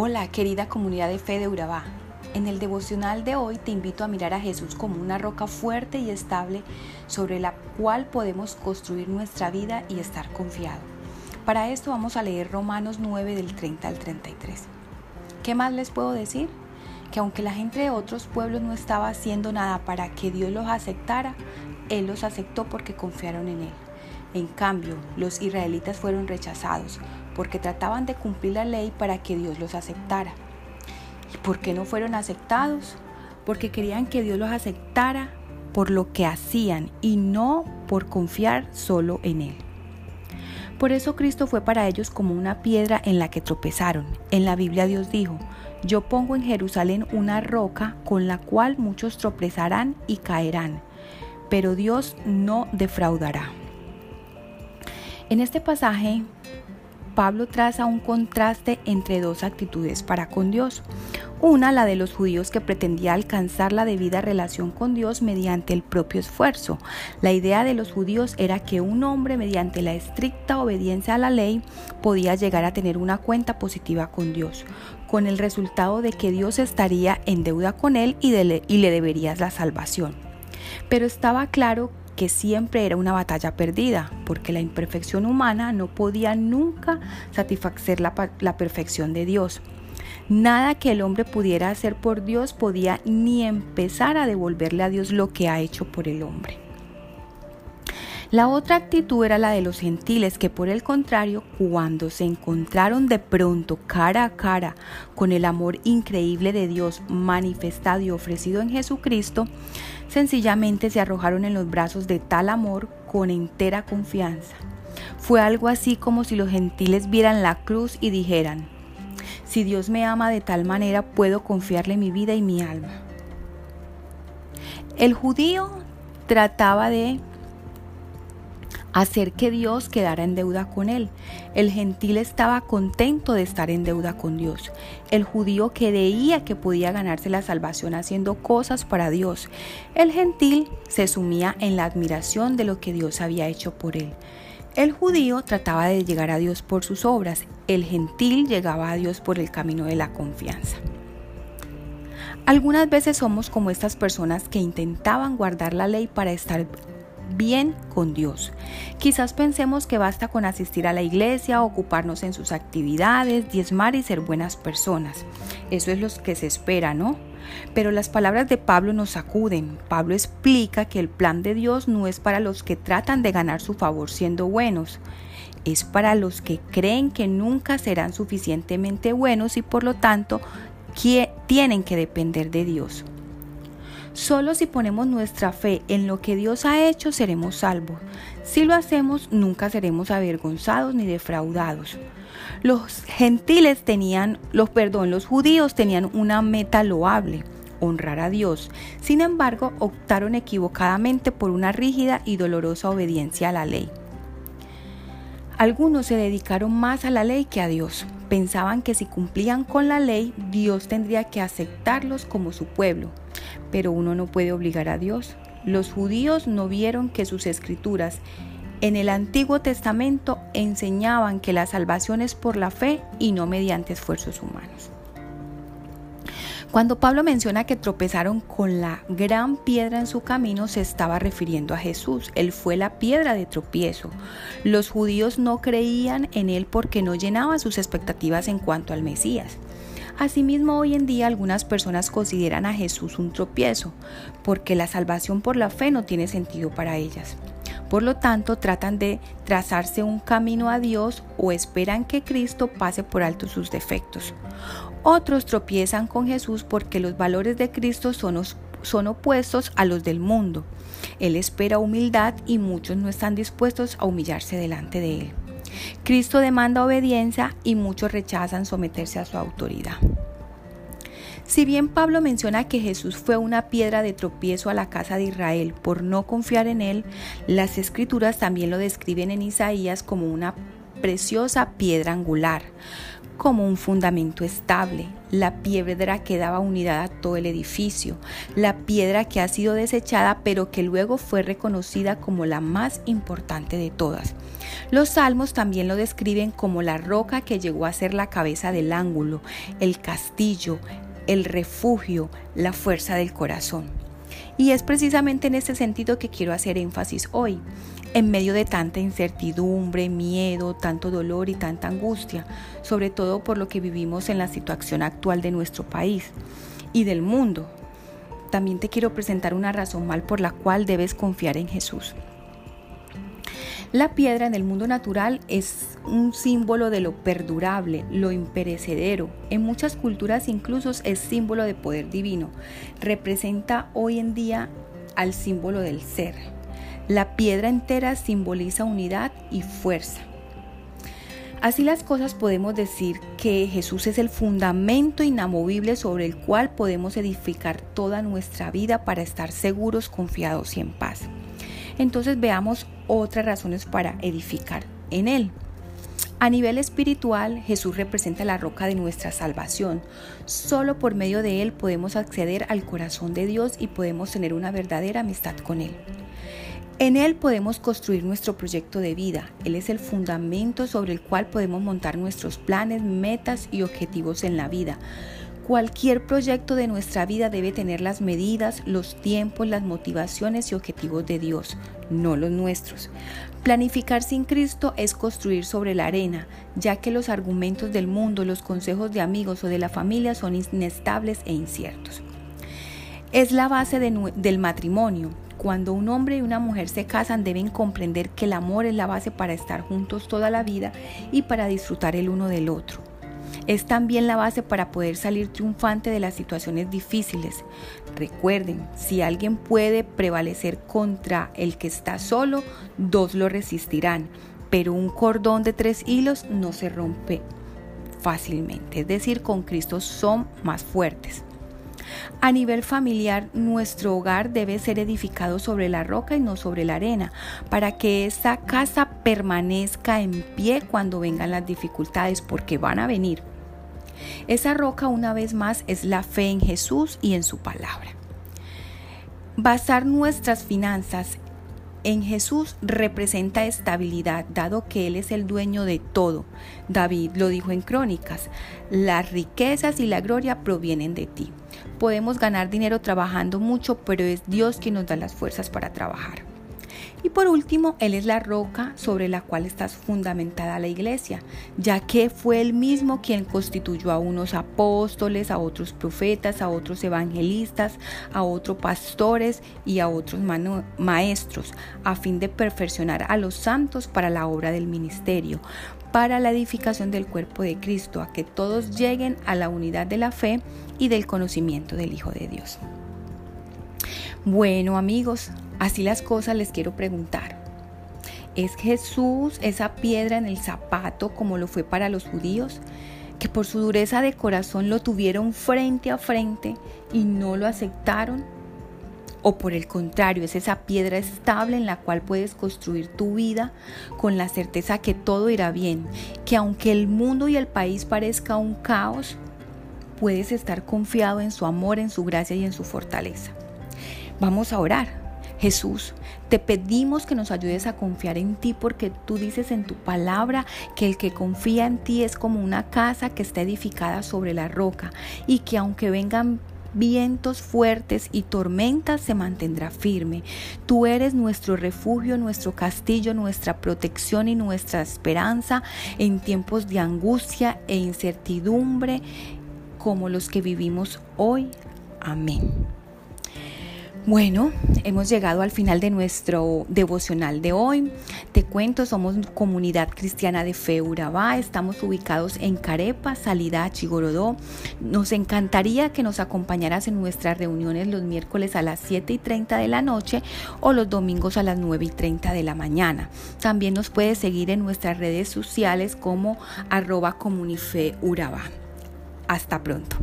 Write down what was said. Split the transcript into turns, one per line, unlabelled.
Hola querida comunidad de fe de Urabá. En el devocional de hoy te invito a mirar a Jesús como una roca fuerte y estable sobre la cual podemos construir nuestra vida y estar confiado. Para esto vamos a leer Romanos 9 del 30 al 33. ¿Qué más les puedo decir? Que aunque la gente de otros pueblos no estaba haciendo nada para que Dios los aceptara, Él los aceptó porque confiaron en Él. En cambio, los israelitas fueron rechazados porque trataban de cumplir la ley para que Dios los aceptara. ¿Y por qué no fueron aceptados? Porque querían que Dios los aceptara por lo que hacían y no por confiar solo en Él. Por eso Cristo fue para ellos como una piedra en la que tropezaron. En la Biblia Dios dijo, yo pongo en Jerusalén una roca con la cual muchos tropezarán y caerán, pero Dios no defraudará. En este pasaje Pablo traza un contraste entre dos actitudes para con Dios. Una, la de los judíos que pretendía alcanzar la debida relación con Dios mediante el propio esfuerzo. La idea de los judíos era que un hombre mediante la estricta obediencia a la ley podía llegar a tener una cuenta positiva con Dios, con el resultado de que Dios estaría en deuda con él y, y le deberías la salvación. Pero estaba claro que siempre era una batalla perdida, porque la imperfección humana no podía nunca satisfacer la, la, perfección de Dios. Nada que el hombre pudiera hacer por Dios podía ni empezar a devolverle a Dios lo que ha hecho por el hombre. La otra actitud era la de los gentiles que por el contrario, cuando se encontraron de pronto cara a cara con el amor increíble de Dios manifestado y ofrecido en Jesucristo, sencillamente se arrojaron en los brazos de tal amor con entera confianza. Fue algo así como si los gentiles vieran la cruz y dijeran, si Dios me ama de tal manera puedo confiarle mi vida y mi alma. El judío trataba de hacer que Dios quedara en deuda con él. El gentil estaba contento de estar en deuda con Dios. El judío creía que podía ganarse la salvación haciendo cosas para Dios. El gentil se sumía en la admiración de lo que Dios había hecho por él. El judío trataba de llegar a Dios por sus obras. El gentil llegaba a Dios por el camino de la confianza. Algunas veces somos como estas personas que intentaban guardar la ley para estar bien con Dios. Quizás pensemos que basta con asistir a la iglesia, ocuparnos en sus actividades, diezmar y ser buenas personas. Eso es lo que se espera, ¿no? Pero las palabras de Pablo nos sacuden. Pablo explica que el plan de Dios no es para los que tratan de ganar su favor siendo buenos. Es para los que creen que nunca serán suficientemente buenos y por lo tanto que tienen que depender de Dios. Solo si ponemos nuestra fe en lo que Dios ha hecho seremos salvos. Si lo hacemos, nunca seremos avergonzados ni defraudados. Los gentiles tenían, los perdón, los judíos tenían una meta loable, honrar a Dios. Sin embargo, optaron equivocadamente por una rígida y dolorosa obediencia a la ley. Algunos se dedicaron más a la ley que a Dios. Pensaban que si cumplían con la ley, Dios tendría que aceptarlos como su pueblo pero uno no puede obligar a Dios. Los judíos no vieron que sus escrituras en el Antiguo Testamento enseñaban que la salvación es por la fe y no mediante esfuerzos humanos. Cuando Pablo menciona que tropezaron con la gran piedra en su camino, se estaba refiriendo a Jesús. Él fue la piedra de tropiezo. Los judíos no creían en él porque no llenaban sus expectativas en cuanto al Mesías. Asimismo, hoy en día algunas personas consideran a Jesús un tropiezo, porque la salvación por la fe no tiene sentido para ellas. Por lo tanto, tratan de trazarse un camino a Dios o esperan que Cristo pase por alto sus defectos. Otros tropiezan con Jesús porque los valores de Cristo son, son opuestos a los del mundo. Él espera humildad y muchos no están dispuestos a humillarse delante de Él. Cristo demanda obediencia y muchos rechazan someterse a su autoridad. Si bien Pablo menciona que Jesús fue una piedra de tropiezo a la casa de Israel por no confiar en él, las escrituras también lo describen en Isaías como una preciosa piedra angular. como un fundamento estable, la piedra que daba unidad a todo el edificio, la piedra que ha sido desechada pero que luego fue reconocida como la más importante de todas. Los salmos también lo describen como la roca que llegó a ser la cabeza del ángulo, el castillo, el refugio, la fuerza del corazón. Y es precisamente en ese sentido que quiero hacer énfasis hoy, en medio de tanta incertidumbre, miedo, tanto dolor y tanta angustia, sobre todo por lo que vivimos en la situación actual de nuestro país y del mundo. También te quiero presentar una razón mal por la cual debes confiar en Jesús. La piedra en el mundo natural es un símbolo de lo perdurable, lo imperecedero. En muchas culturas incluso es símbolo de poder divino. Representa hoy en día al símbolo del ser. La piedra entera simboliza unidad y fuerza. Así las cosas podemos decir que Jesús es el fundamento inamovible sobre el cual podemos edificar toda nuestra vida para estar seguros, confiados y en paz. Entonces veamos otras razones para edificar en Él. A nivel espiritual, Jesús representa la roca de nuestra salvación. Solo por medio de Él podemos acceder al corazón de Dios y podemos tener una verdadera amistad con Él. En Él podemos construir nuestro proyecto de vida. Él es el fundamento sobre el cual podemos montar nuestros planes, metas y objetivos en la vida. Cualquier proyecto de nuestra vida debe tener las medidas, los tiempos, las motivaciones y objetivos de Dios, no los nuestros. Planificar sin Cristo es construir sobre la arena, ya que los argumentos del mundo, los consejos de amigos o de la familia son inestables e inciertos. Es la base del matrimonio. Cuando un hombre y una mujer se casan deben comprender que el amor es la base para estar juntos toda la vida y para disfrutar el uno del otro. Es también la base para poder salir triunfante de las situaciones difíciles. Recuerden, si alguien puede prevalecer contra el que está solo, dos lo resistirán, pero un cordón de tres hilos no se rompe fácilmente. Es decir, con Cristo son más fuertes. A nivel familiar, nuestro hogar debe ser edificado sobre la roca y no sobre la arena, para que esa casa permanezca en pie cuando vengan las dificultades, porque van a venir. Esa roca una vez más es la fe en Jesús y en su palabra. Basar nuestras finanzas en Jesús representa estabilidad, dado que Él es el dueño de todo. David lo dijo en Crónicas, las riquezas y la gloria provienen de ti. Podemos ganar dinero trabajando mucho, pero es Dios quien nos da las fuerzas para trabajar. Y por último, Él es la roca sobre la cual está fundamentada la iglesia, ya que fue Él mismo quien constituyó a unos apóstoles, a otros profetas, a otros evangelistas, a otros pastores y a otros maestros, a fin de perfeccionar a los santos para la obra del ministerio, para la edificación del cuerpo de Cristo, a que todos lleguen a la unidad de la fe y del conocimiento del Hijo de Dios. Bueno amigos, así las cosas les quiero preguntar. ¿Es Jesús esa piedra en el zapato como lo fue para los judíos? Que por su dureza de corazón lo tuvieron frente a frente y no lo aceptaron. O por el contrario, es esa piedra estable en la cual puedes construir tu vida con la certeza que todo irá bien, que aunque el mundo y el país parezca un caos, puedes estar confiado en su amor, en su gracia y en su fortaleza. Vamos a orar. Jesús, te pedimos que nos ayudes a confiar en ti porque tú dices en tu palabra que el que confía en ti es como una casa que está edificada sobre la roca y que aunque vengan vientos fuertes y tormentas se mantendrá firme. Tú eres nuestro refugio, nuestro castillo, nuestra protección y nuestra esperanza en tiempos de angustia e incertidumbre como los que vivimos hoy. Amén. Bueno, hemos llegado al final de nuestro devocional de hoy. Te cuento, somos comunidad cristiana de Fe Urabá, estamos ubicados en Carepa, salida Chigorodó. Nos encantaría que nos acompañaras en nuestras reuniones los miércoles a las 7 y 30 de la noche o los domingos a las 9 y 30 de la mañana. También nos puedes seguir en nuestras redes sociales como arroba comunife Urabá. Hasta pronto.